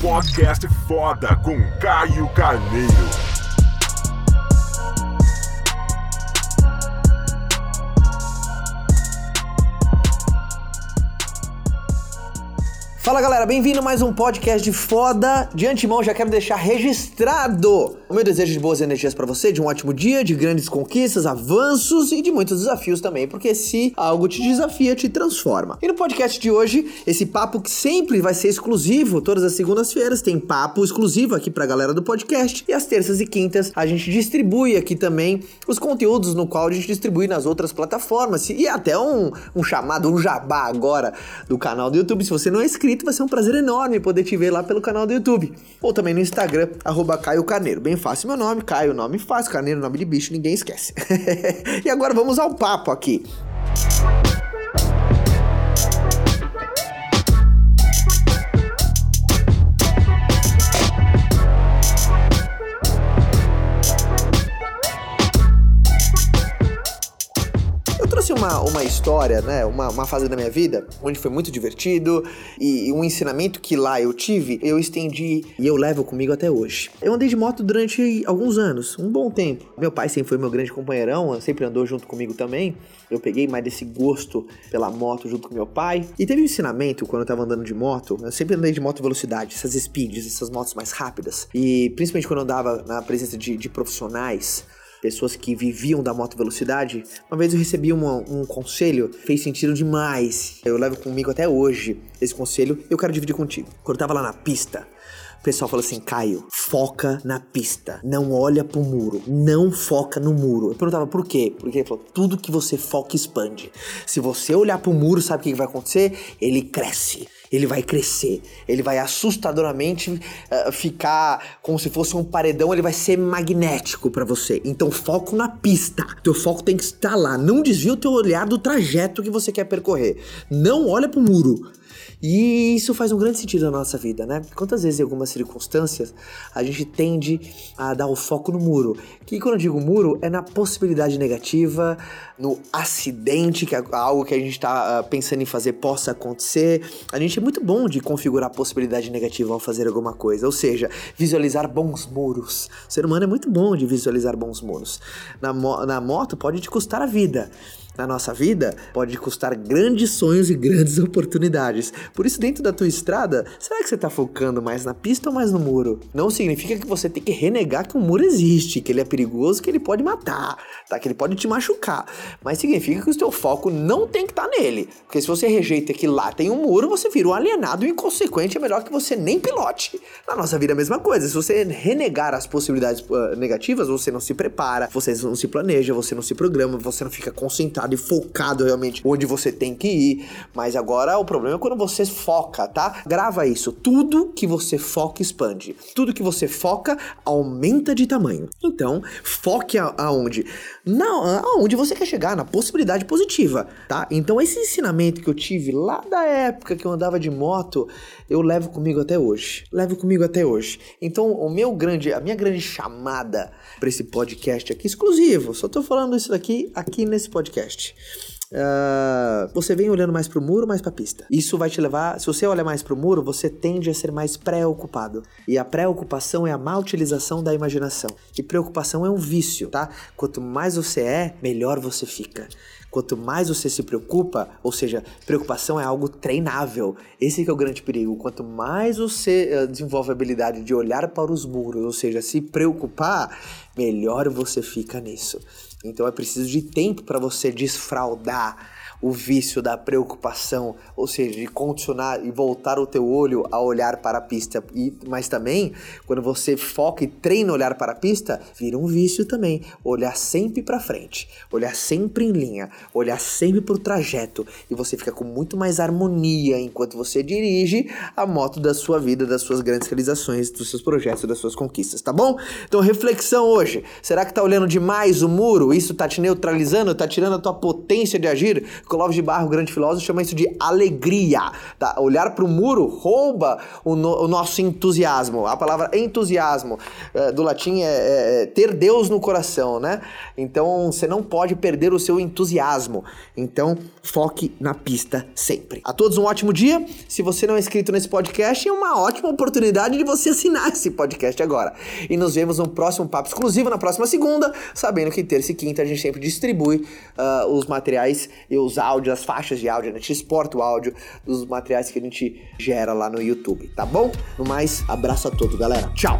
Podcast foda com Caio Carneiro. Fala galera, bem-vindo a mais um podcast de foda. De antemão, já quero deixar registrado o meu desejo de boas energias para você, de um ótimo dia, de grandes conquistas, avanços e de muitos desafios também, porque se algo te desafia, te transforma. E no podcast de hoje, esse papo que sempre vai ser exclusivo, todas as segundas-feiras tem papo exclusivo aqui pra galera do podcast, e às terças e quintas a gente distribui aqui também os conteúdos no qual a gente distribui nas outras plataformas, e até um, um chamado, um jabá agora do canal do YouTube, se você não é inscrito, vai ser um prazer enorme poder te ver lá pelo canal do YouTube. Ou também no Instagram, arroba Caio Carneiro. Bem fácil meu nome, Caio, nome fácil, Carneiro, nome de bicho, ninguém esquece. e agora vamos ao papo aqui. Uma, uma história, né? Uma, uma fase da minha vida onde foi muito divertido e, e um ensinamento que lá eu tive, eu estendi e eu levo comigo até hoje. Eu andei de moto durante alguns anos, um bom tempo. Meu pai sempre foi meu grande companheirão, sempre andou junto comigo também. Eu peguei mais desse gosto pela moto junto com meu pai. E teve um ensinamento quando eu tava andando de moto. Eu sempre andei de moto velocidade, essas speeds, essas motos mais rápidas. E principalmente quando eu andava na presença de, de profissionais pessoas que viviam da moto velocidade, uma vez eu recebi uma, um conselho, fez sentido demais. Eu levo comigo até hoje esse conselho eu quero dividir contigo. Quando eu tava lá na pista, o pessoal falou assim: Caio, foca na pista. Não olha pro muro. Não foca no muro. Eu perguntava por quê? Porque ele falou: tudo que você foca expande. Se você olhar pro muro, sabe o que vai acontecer? Ele cresce ele vai crescer, ele vai assustadoramente uh, ficar como se fosse um paredão, ele vai ser magnético para você. Então foco na pista. Teu foco tem que estar lá. Não desvia o teu olhar do trajeto que você quer percorrer. Não olha pro muro. E isso faz um grande sentido na nossa vida, né? Quantas vezes em algumas circunstâncias a gente tende a dar o foco no muro? Que quando eu digo muro é na possibilidade negativa, no acidente, que é algo que a gente está ah, pensando em fazer possa acontecer. A gente é muito bom de configurar a possibilidade negativa ao fazer alguma coisa, ou seja, visualizar bons muros. O ser humano é muito bom de visualizar bons muros. Na, mo na moto pode te custar a vida na nossa vida pode custar grandes sonhos e grandes oportunidades. Por isso, dentro da tua estrada, será que você está focando mais na pista ou mais no muro? Não significa que você tem que renegar que o muro existe, que ele é perigoso, que ele pode matar, tá? Que ele pode te machucar. Mas significa que o teu foco não tem que estar tá nele. Porque se você rejeita que lá tem um muro, você vira um alienado e inconsequente, é melhor que você nem pilote. Na nossa vida é a mesma coisa. Se você renegar as possibilidades uh, negativas, você não se prepara, você não se planeja, você não se programa, você não fica concentrado e focado realmente onde você tem que ir. Mas agora o problema é quando você foca, tá? Grava isso. Tudo que você foca expande. Tudo que você foca aumenta de tamanho. Então, foque aonde? Na, aonde você quer chegar, na possibilidade positiva, tá? Então, esse ensinamento que eu tive lá da época que eu andava de moto, eu levo comigo até hoje. Levo comigo até hoje. Então, o meu grande, a minha grande chamada para esse podcast aqui exclusivo, só tô falando isso daqui aqui nesse podcast Uh, você vem olhando mais pro muro mais pra pista? Isso vai te levar. Se você olha mais pro muro, você tende a ser mais preocupado. E a preocupação é a má utilização da imaginação. E preocupação é um vício, tá? Quanto mais você é, melhor você fica. Quanto mais você se preocupa, ou seja, preocupação é algo treinável. Esse é o grande perigo. Quanto mais você uh, desenvolve a habilidade de olhar para os muros, ou seja, se preocupar, melhor você fica nisso. Então é preciso de tempo para você desfraldar o vício da preocupação, ou seja, de condicionar e voltar o teu olho a olhar para a pista. E, mas também, quando você foca e treina olhar para a pista, vira um vício também. Olhar sempre para frente, olhar sempre em linha, olhar sempre para o trajeto. E você fica com muito mais harmonia enquanto você dirige a moto da sua vida, das suas grandes realizações, dos seus projetos, das suas conquistas, tá bom? Então, reflexão hoje. Será que tá olhando demais o muro? Isso tá te neutralizando? Tá tirando a tua potência de agir? Clóvis de Barro, grande filósofo, chama isso de alegria. Tá? Olhar para o muro rouba o, no, o, nosso entusiasmo. A palavra entusiasmo é, do latim é, é, ter Deus no coração, né? Então você não pode perder o seu entusiasmo. Então foque na pista sempre. A todos um ótimo dia. Se você não é inscrito nesse podcast, é uma ótima oportunidade de você assinar esse podcast agora. E nos vemos no próximo papo exclusivo na próxima segunda, sabendo que terça e quinta a gente sempre distribui uh, os materiais e os áudios, as faixas de áudio, a gente exporta o áudio dos materiais que a gente gera lá no YouTube, tá bom? No mais, abraço a todos, galera. Tchau!